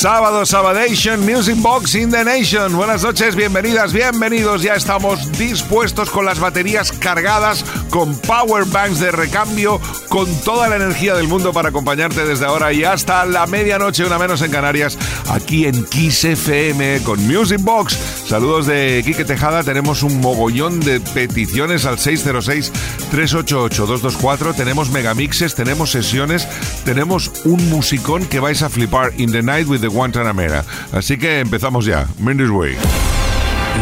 Sábado, Sabadation, Music Box in the Nation. Buenas noches, bienvenidas, bienvenidos. Ya estamos dispuestos con las baterías cargadas, con power banks de recambio, con toda la energía del mundo para acompañarte desde ahora y hasta la medianoche, una menos en Canarias, aquí en Kiss FM con Music Box. Saludos de Quique Tejada. Tenemos un mogollón de peticiones al 606-388-224. Tenemos megamixes, tenemos sesiones, tenemos un musicón que vais a flipar in the night with the Guantanamera. Así que empezamos ya. Mindy's Way.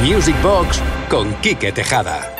Music Box con Quique Tejada.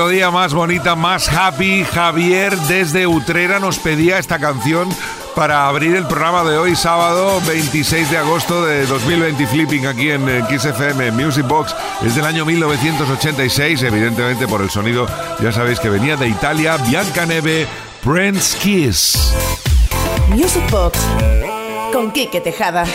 Melodía más bonita, más happy. Javier desde Utrera nos pedía esta canción para abrir el programa de hoy, sábado 26 de agosto de 2020, Flipping aquí en Kiss FM Music Box. Es del año 1986, evidentemente por el sonido, ya sabéis que venía de Italia. Bianca Neve, Prince Kiss. Music Box con Kike Tejada.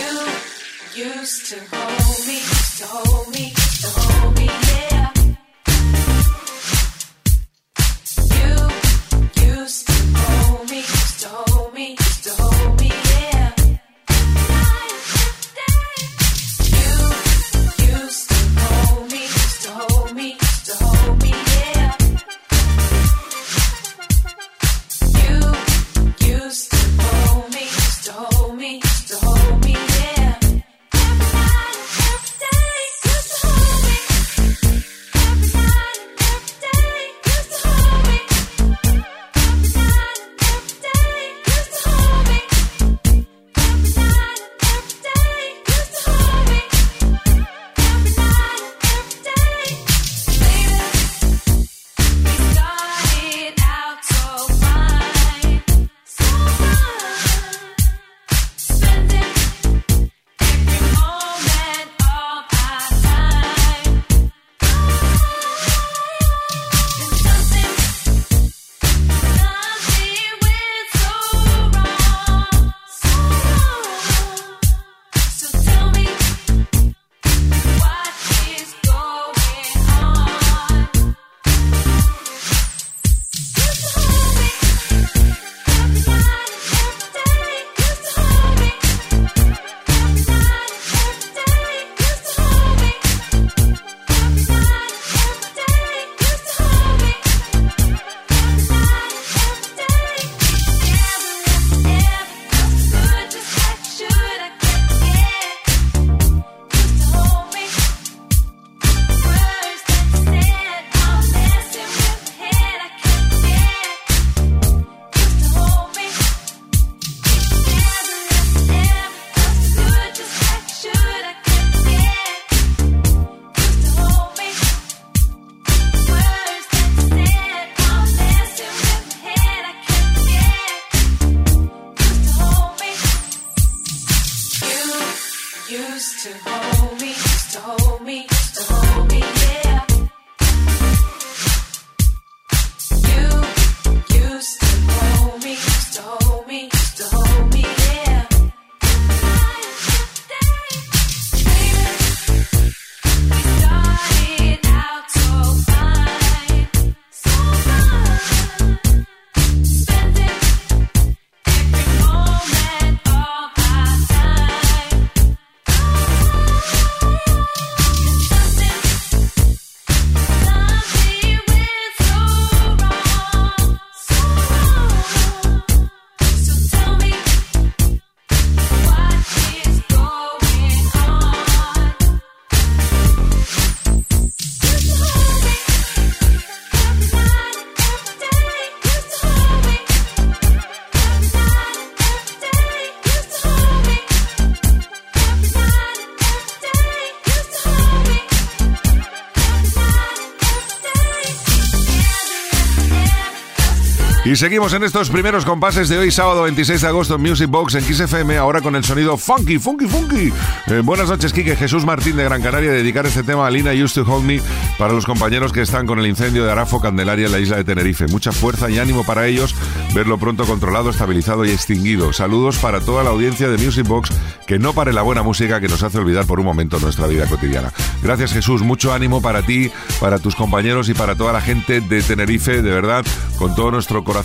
Seguimos en estos primeros compases de hoy, sábado 26 de agosto en Music Box en XFM, ahora con el sonido funky, funky, funky. Eh, buenas noches, Kike. Jesús Martín de Gran Canaria, dedicar este tema a Lina Used to Hold Me para los compañeros que están con el incendio de Arafo Candelaria en la isla de Tenerife. Mucha fuerza y ánimo para ellos, verlo pronto controlado, estabilizado y extinguido. Saludos para toda la audiencia de Music Box, que no pare la buena música que nos hace olvidar por un momento nuestra vida cotidiana. Gracias, Jesús. Mucho ánimo para ti, para tus compañeros y para toda la gente de Tenerife, de verdad, con todo nuestro corazón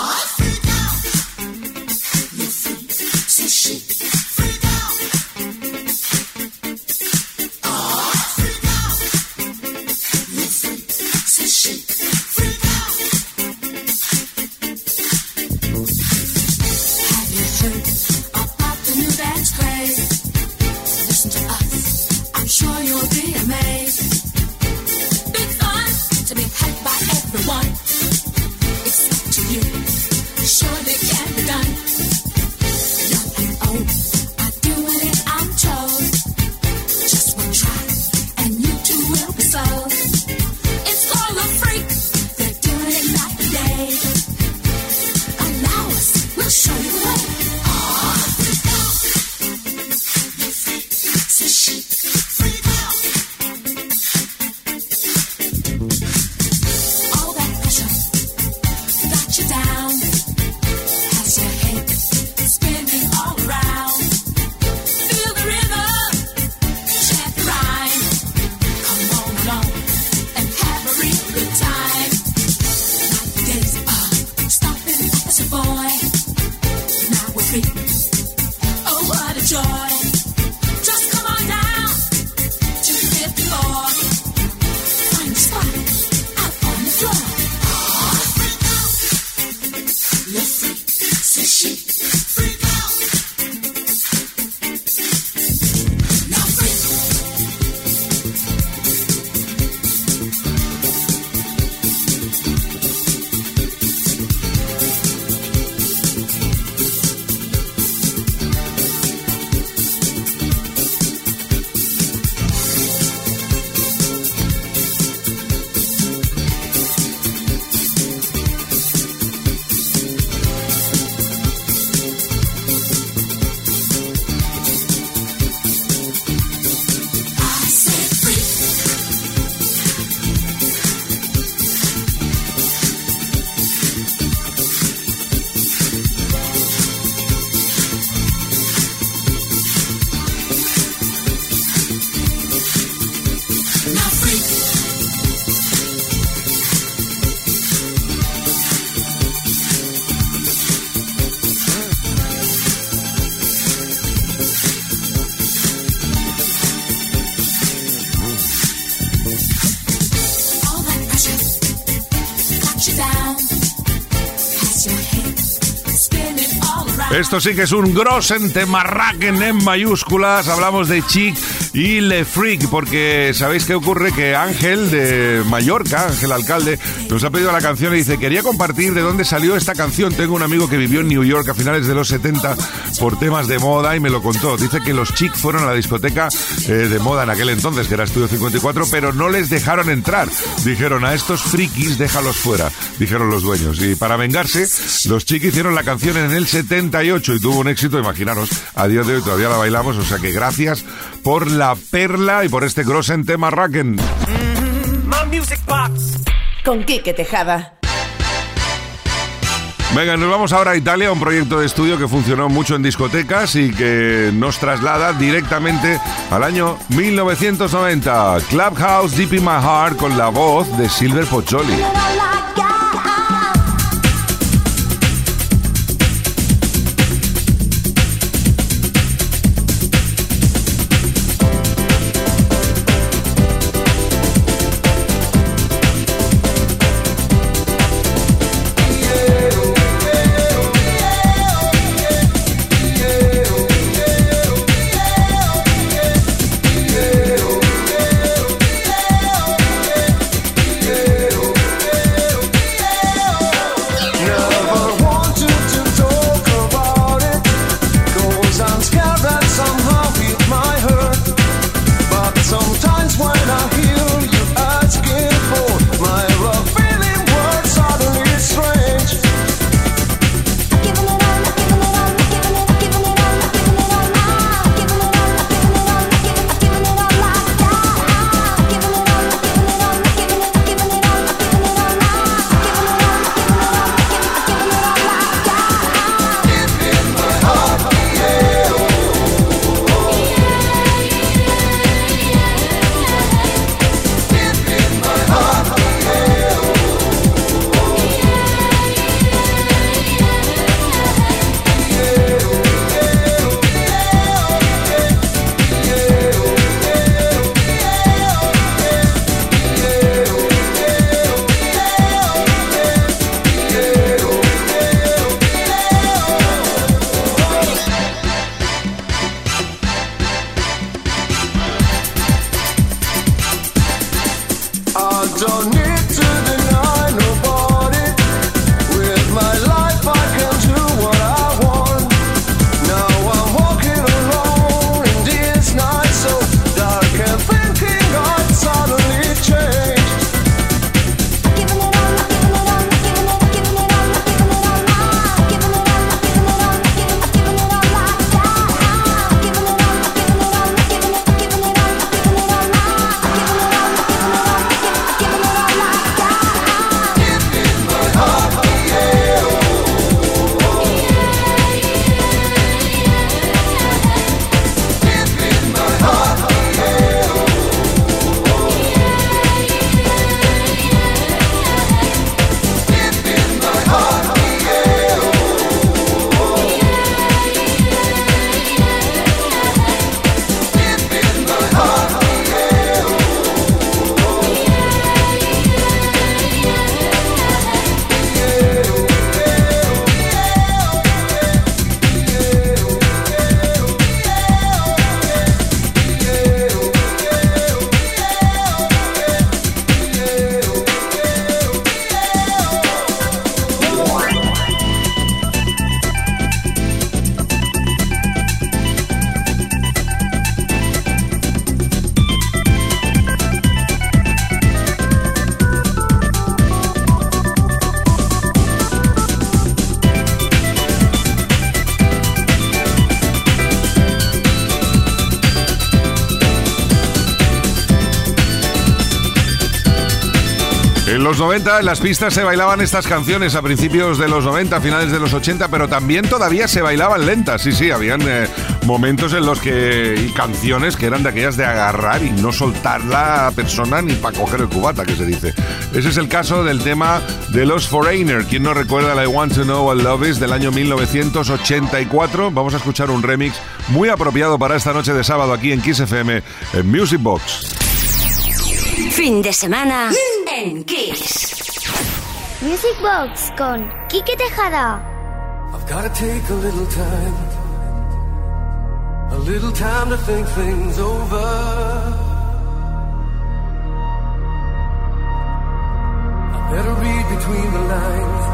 Esto sí que es un Grossen Temarraken en mayúsculas. Hablamos de Chic y Le Freak, porque sabéis qué ocurre que Ángel de Mallorca, Ángel Alcalde, nos ha pedido la canción y dice, quería compartir de dónde salió esta canción. Tengo un amigo que vivió en New York a finales de los 70 por temas de moda y me lo contó. Dice que los chicos fueron a la discoteca eh, de moda en aquel entonces, que era Estudio 54, pero no les dejaron entrar. Dijeron, a estos frikis déjalos fuera, dijeron los dueños. Y para vengarse, los chicos hicieron la canción en el 78 y tuvo un éxito, imaginaros, a día de hoy todavía la bailamos, o sea que gracias por la perla y por este grosen tema Racken. Con Quique Tejada. Venga, nos vamos ahora a Italia, un proyecto de estudio que funcionó mucho en discotecas y que nos traslada directamente al año 1990. Clubhouse Deep in My Heart con la voz de Silver Pocholi. on. Los 90 en las pistas se bailaban estas canciones a principios de los 90, finales de los 80, pero también todavía se bailaban lentas. Sí, sí, habían eh, momentos en los que. y canciones que eran de aquellas de agarrar y no soltar la persona ni para coger el cubata, que se dice. Ese es el caso del tema de los Foreigner. ¿Quién no recuerda la I Want to Know What Love Is del año 1984? Vamos a escuchar un remix muy apropiado para esta noche de sábado aquí en Kiss en Music Box. Fin de semana en Kiss. Music Box con Kike Tejada. I've gotta take a little time, a little time to think things over. I better read between the lines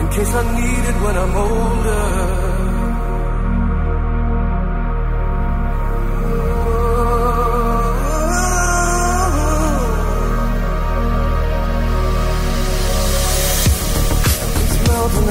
in case I need it when I'm older.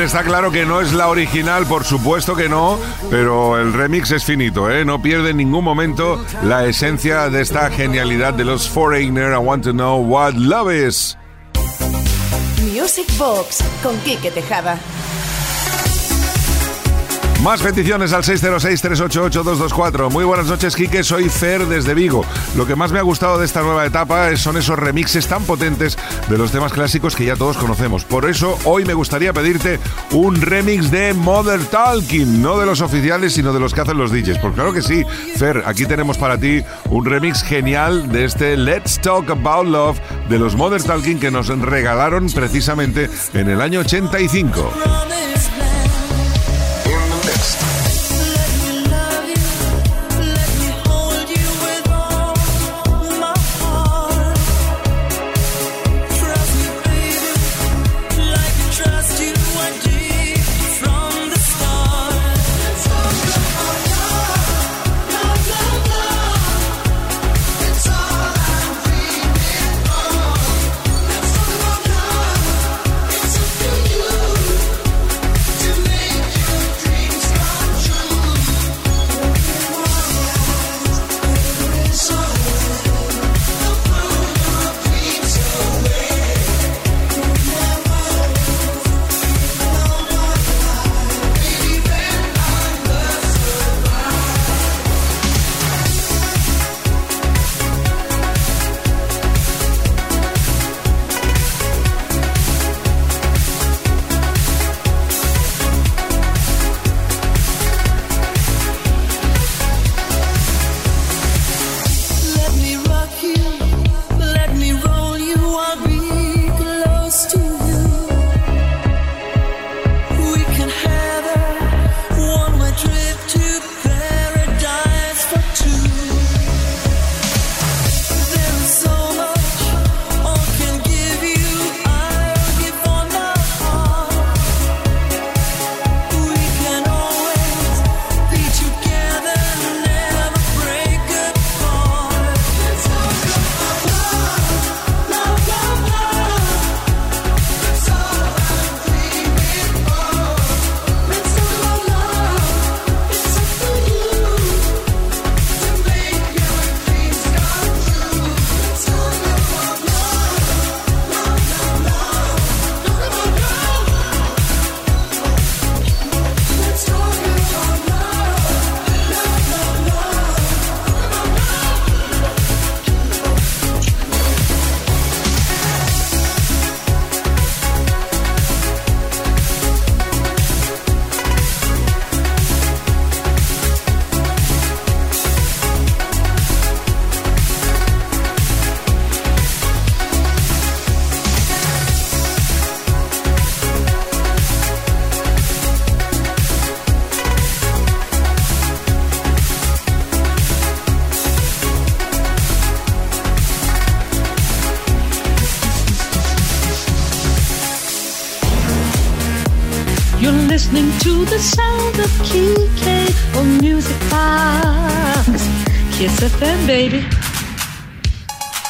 está claro que no es la original, por supuesto que no, pero el remix es finito, ¿eh? No pierde en ningún momento la esencia de esta genialidad de los Foreigner. I want to know what love is. Music Box con Quique Tejada. Más peticiones al 606-388-224. Muy buenas noches, Quique. Soy Fer desde Vigo. Lo que más me ha gustado de esta nueva etapa son esos remixes tan potentes de los temas clásicos que ya todos conocemos. Por eso, hoy me gustaría pedirte un remix de Mother Talking. No de los oficiales, sino de los que hacen los DJs. Pues claro que sí, Fer, aquí tenemos para ti un remix genial de este Let's Talk About Love de los Mother Talking que nos regalaron precisamente en el año 85.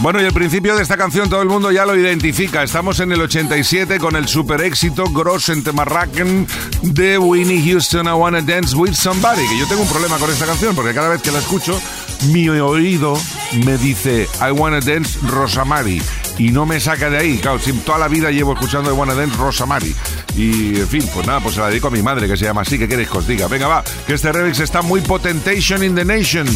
Bueno, y el principio de esta canción todo el mundo ya lo identifica. Estamos en el 87 con el super éxito Gross en Temarraken de Winnie Houston, I Wanna Dance With Somebody. Que yo tengo un problema con esta canción porque cada vez que la escucho, mi oído me dice I Wanna Dance Rosamari. Y no me saca de ahí. Claro, toda la vida llevo escuchando I Wanna Dance Rosamari. Y, en fin, pues nada, pues se la dedico a mi madre que se llama así. ¿Qué queréis que os diga? Venga, va, que este remix está muy potentation in the nation.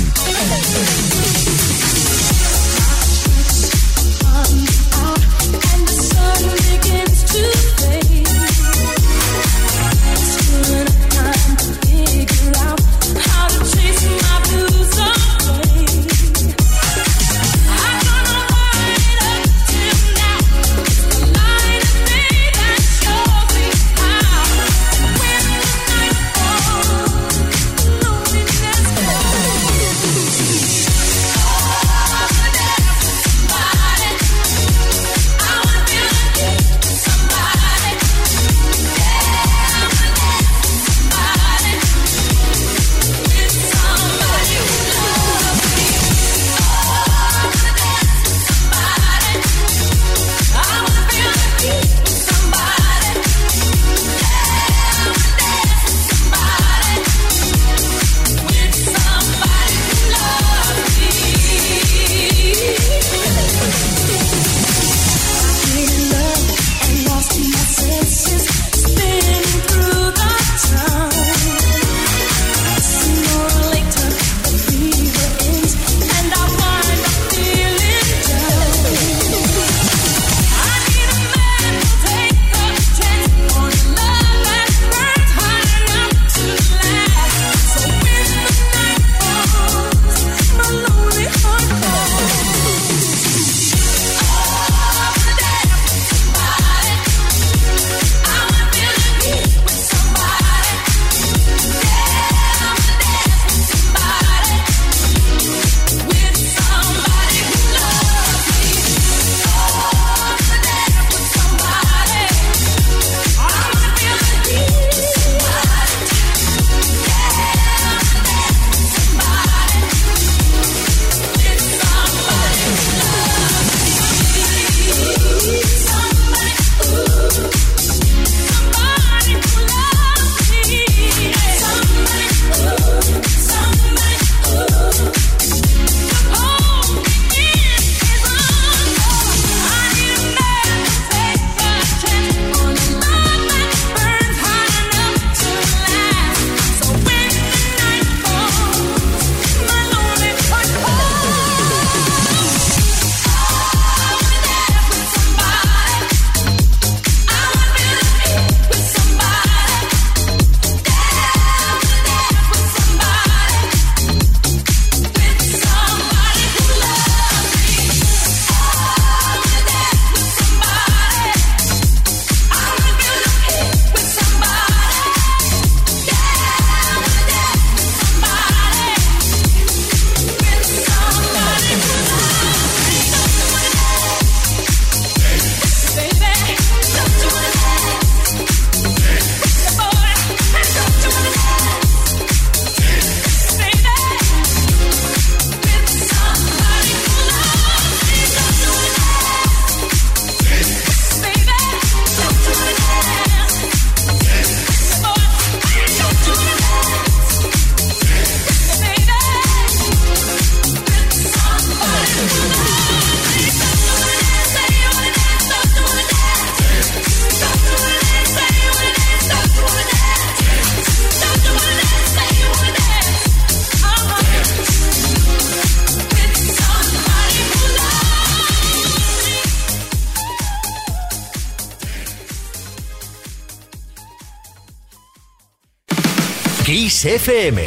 FM.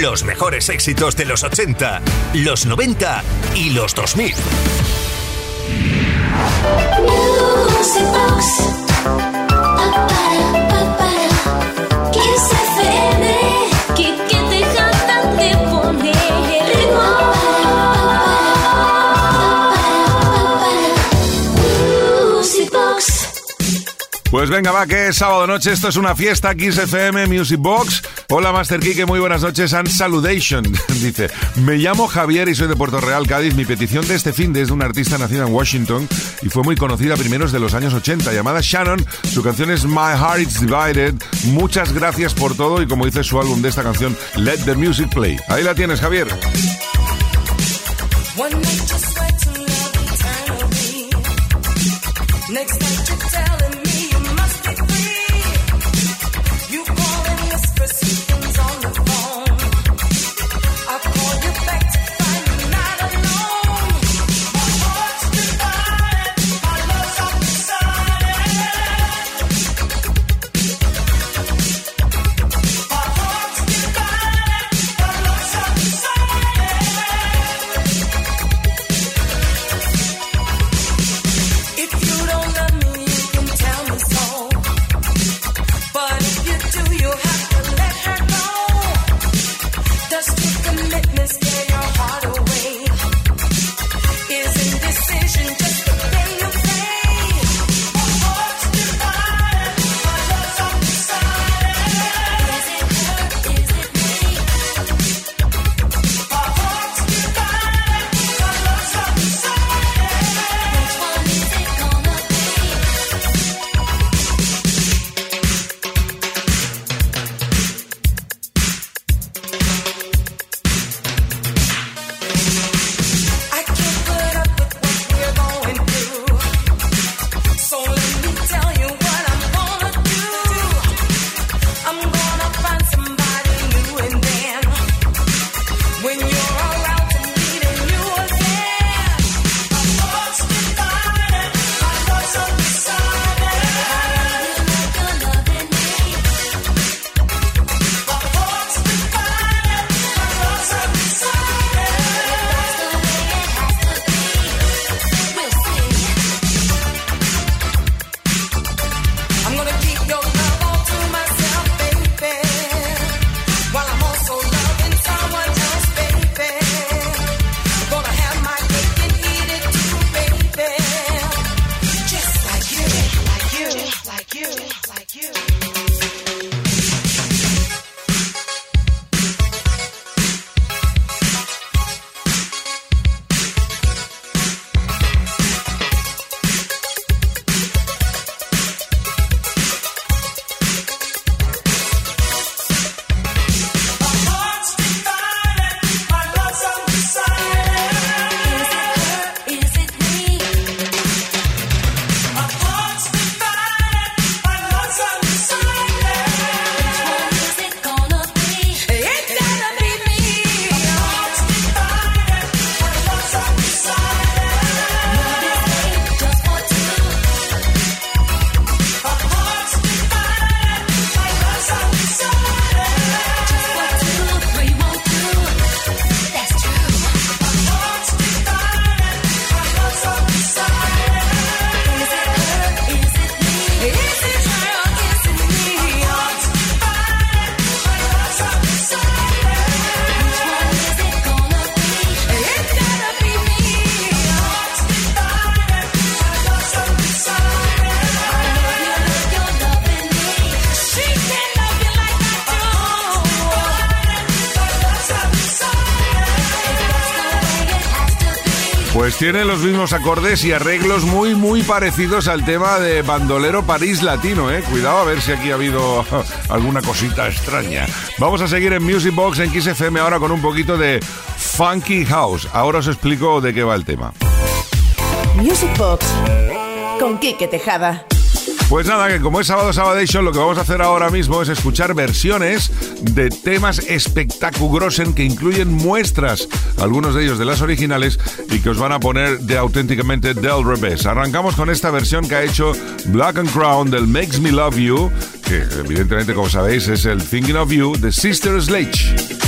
Los mejores éxitos de los 80, los 90 y los 2000. Pues venga, va, que es sábado noche, esto es una fiesta, Kiss FM Music Box. Hola, Master Kike, muy buenas noches, and saludation. Dice, me llamo Javier y soy de Puerto Real, Cádiz. Mi petición de este fin de es de una artista nacida en Washington y fue muy conocida a primeros de los años 80, llamada Shannon. Su canción es My Heart Is Divided. Muchas gracias por todo y como dice su álbum de esta canción, Let the Music Play. Ahí la tienes, Javier. Tiene los mismos acordes y arreglos muy, muy parecidos al tema de Bandolero París Latino, ¿eh? Cuidado a ver si aquí ha habido alguna cosita extraña. Vamos a seguir en Music Box en XFM ahora con un poquito de Funky House. Ahora os explico de qué va el tema. Music Box con Kike Tejada. Pues nada, que como es sábado Sabadation, lo que vamos a hacer ahora mismo es escuchar versiones de temas espectaculosos que incluyen muestras, algunos de ellos de las originales, y que os van a poner de auténticamente del revés. Arrancamos con esta versión que ha hecho Black and Crown del Makes Me Love You, que evidentemente, como sabéis, es el Thinking of You de Sister Sledge.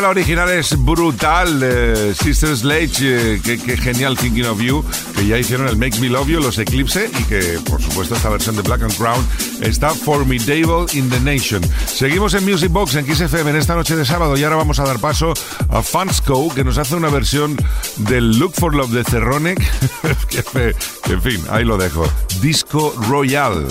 La original es brutal, eh, Sister Sledge, eh, qué, genial Thinking of You, que ya hicieron el Makes Me Love You, los Eclipse, y que por supuesto esta versión de Black and Crown está Formidable in the Nation. Seguimos en Music Box en XFM en esta noche de sábado y ahora vamos a dar paso a Fansco, que nos hace una versión del Look for Love de Cerronic. en fin, ahí lo dejo. Disco Royal.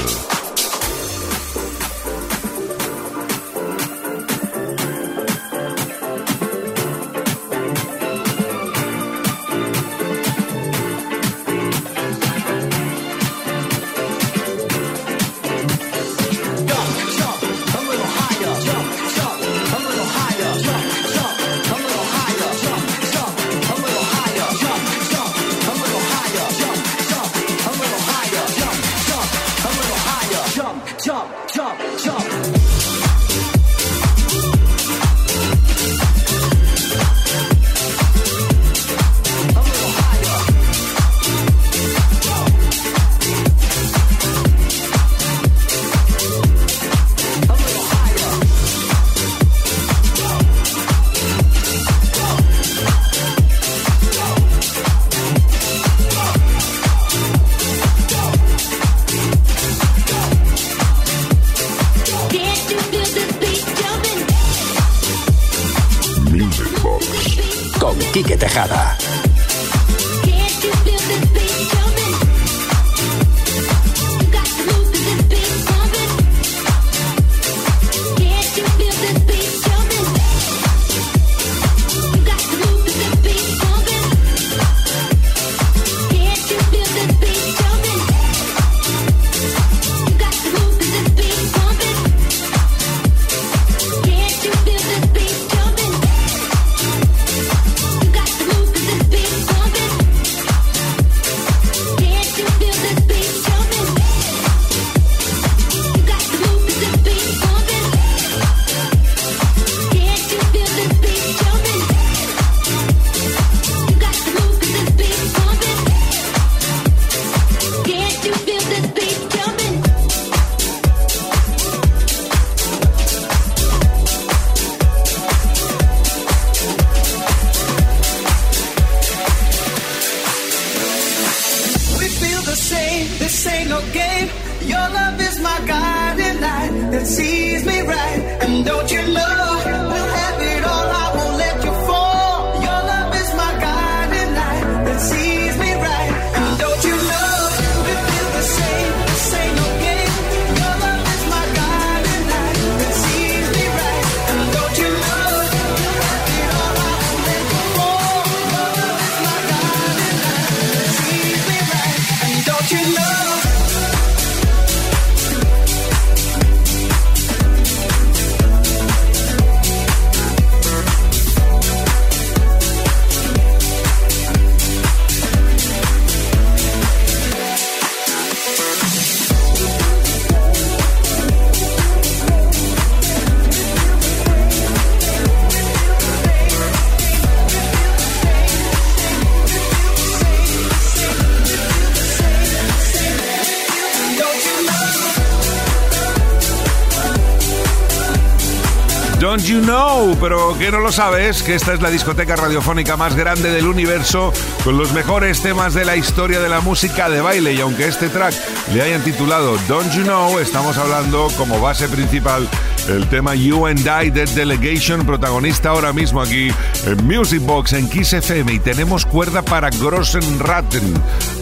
Know, pero que no lo sabes, que esta es la discoteca radiofónica más grande del universo, con los mejores temas de la historia de la música de baile. Y aunque este track le hayan titulado Don't You Know, estamos hablando como base principal el tema You and I Dead Delegation, protagonista ahora mismo aquí en Music Box en Kiss FM. Y tenemos cuerda para Grossen Ratten,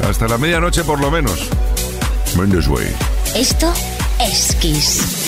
hasta la medianoche por lo menos. Mendes Way. Esto es Kiss.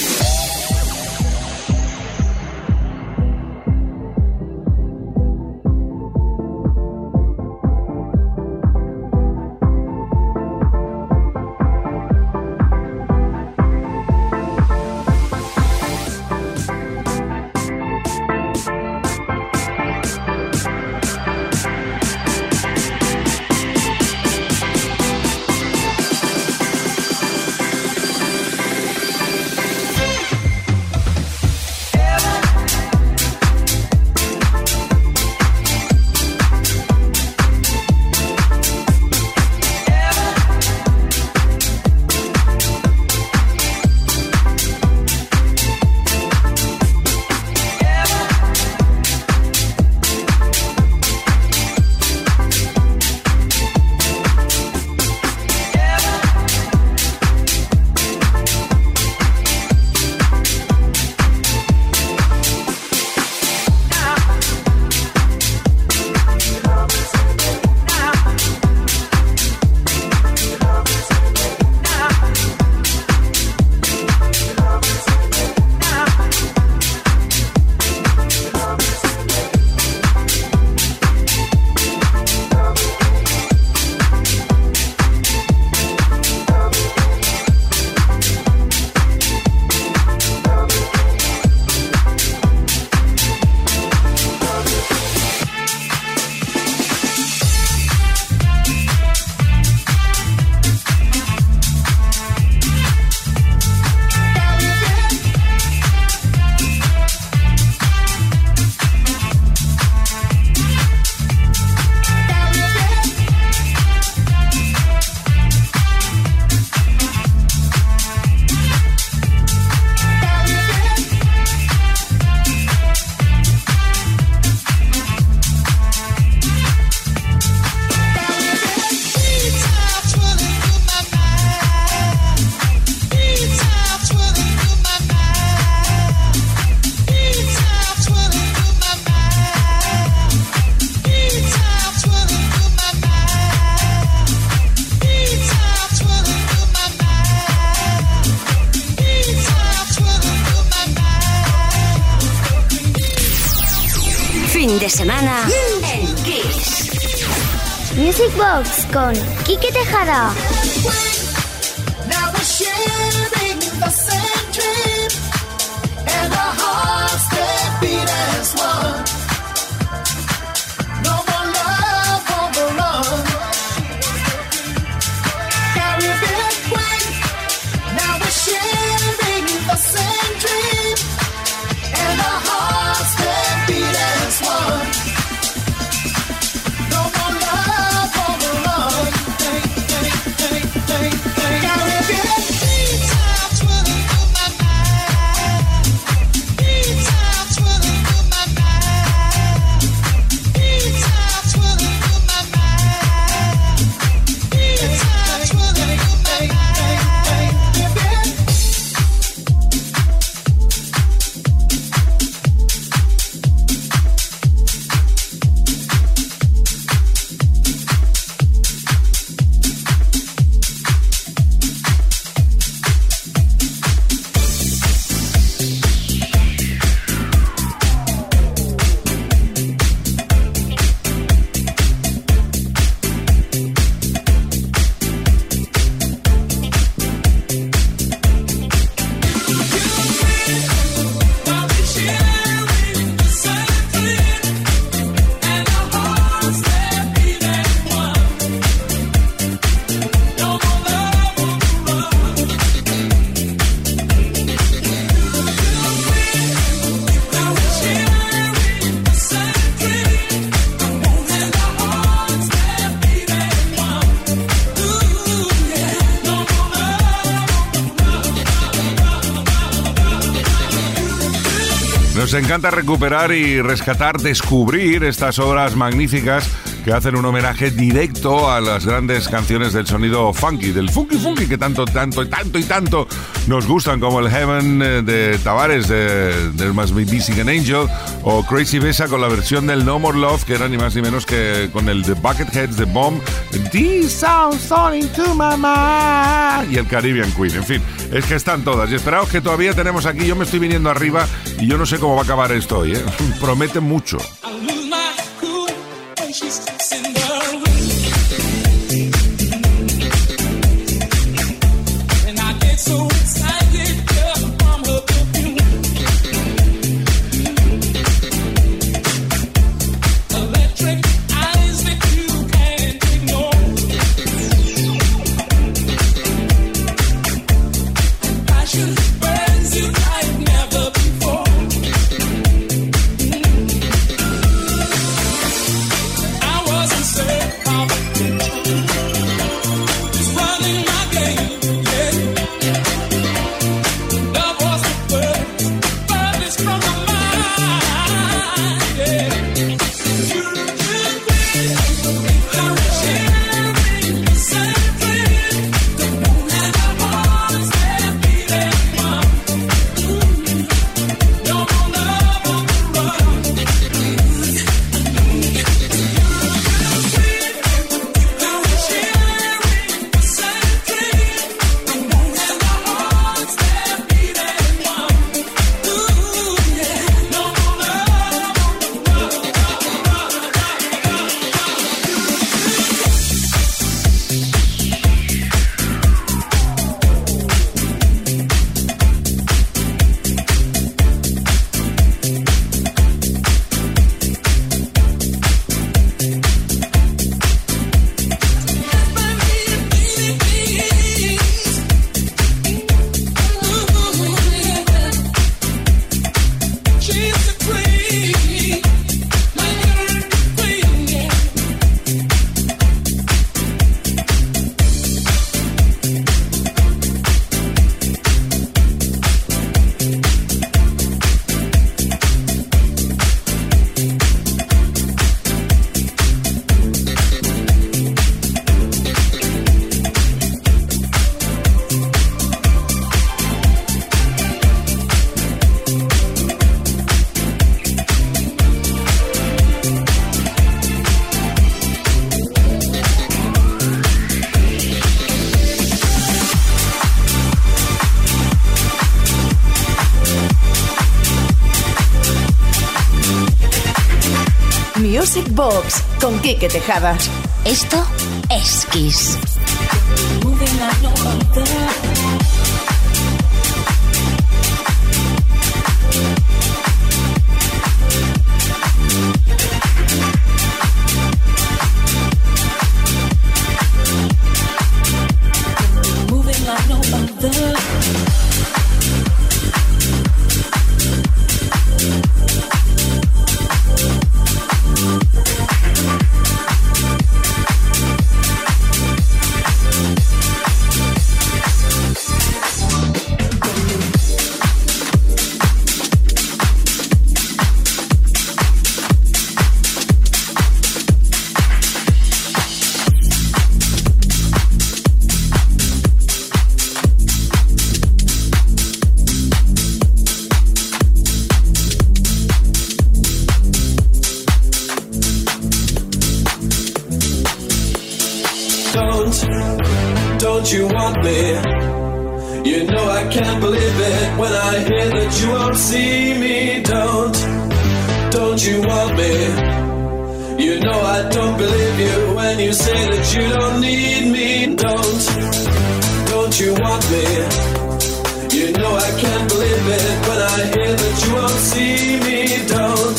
Encanta recuperar y rescatar, descubrir estas obras magníficas que hacen un homenaje directo a las grandes canciones del sonido funky, del funky funky que tanto, tanto y tanto y tanto nos gustan, como el Heaven eh, de Tavares de There Must Be Missing an Angel o Crazy Besa con la versión del No More Love, que era ni más ni menos que con el de Bucketheads de Bomb, These sounds falling to my mind y el Caribbean Queen. En fin, es que están todas. Y esperaos que todavía tenemos aquí, yo me estoy viniendo arriba y yo no sé cómo va a acabar esto hoy, ¿eh? promete mucho. Quique Tejada. Esto es Kiss. You know I don't believe you when you say that you don't need me. Don't, don't you want me? You know I can't believe it when I hear that you won't see me. Don't,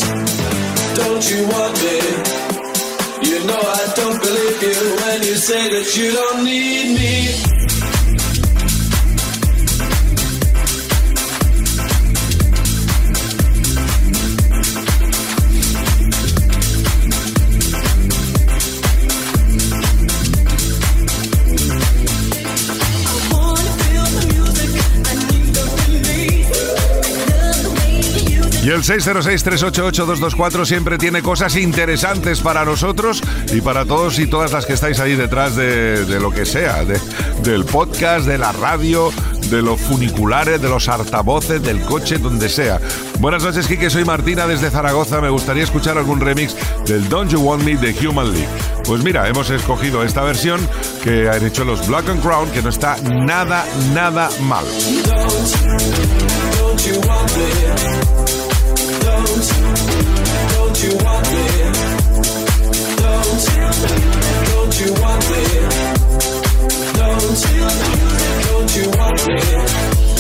don't you want me? You know I don't believe you when you say that you don't need me. El 606-388-224 siempre tiene cosas interesantes para nosotros y para todos y todas las que estáis ahí detrás de, lo que sea, de- del podcast, de la radio, de los funiculares, de los altavoces, del coche, donde sea. Buenas noches, Kike, soy Martina desde Zaragoza. Me gustaría escuchar algún remix del Don't You Want Me de Human League. Pues mira, hemos escogido esta versión que han hecho los Black and Crown, que no está nada, nada mal. Don't you want? Don't, tell me that don't you want me. Don't tell don't you want me?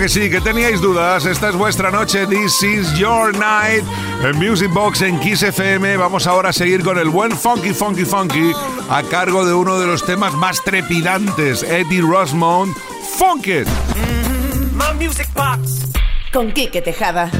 Que sí, que teníais dudas. Esta es vuestra noche. This is your night. En Music Box en Kiss FM. Vamos ahora a seguir con el buen Funky Funky Funky a cargo de uno de los temas más trepidantes, Eddie Rosmond, Funk It. Con Quique Tejada.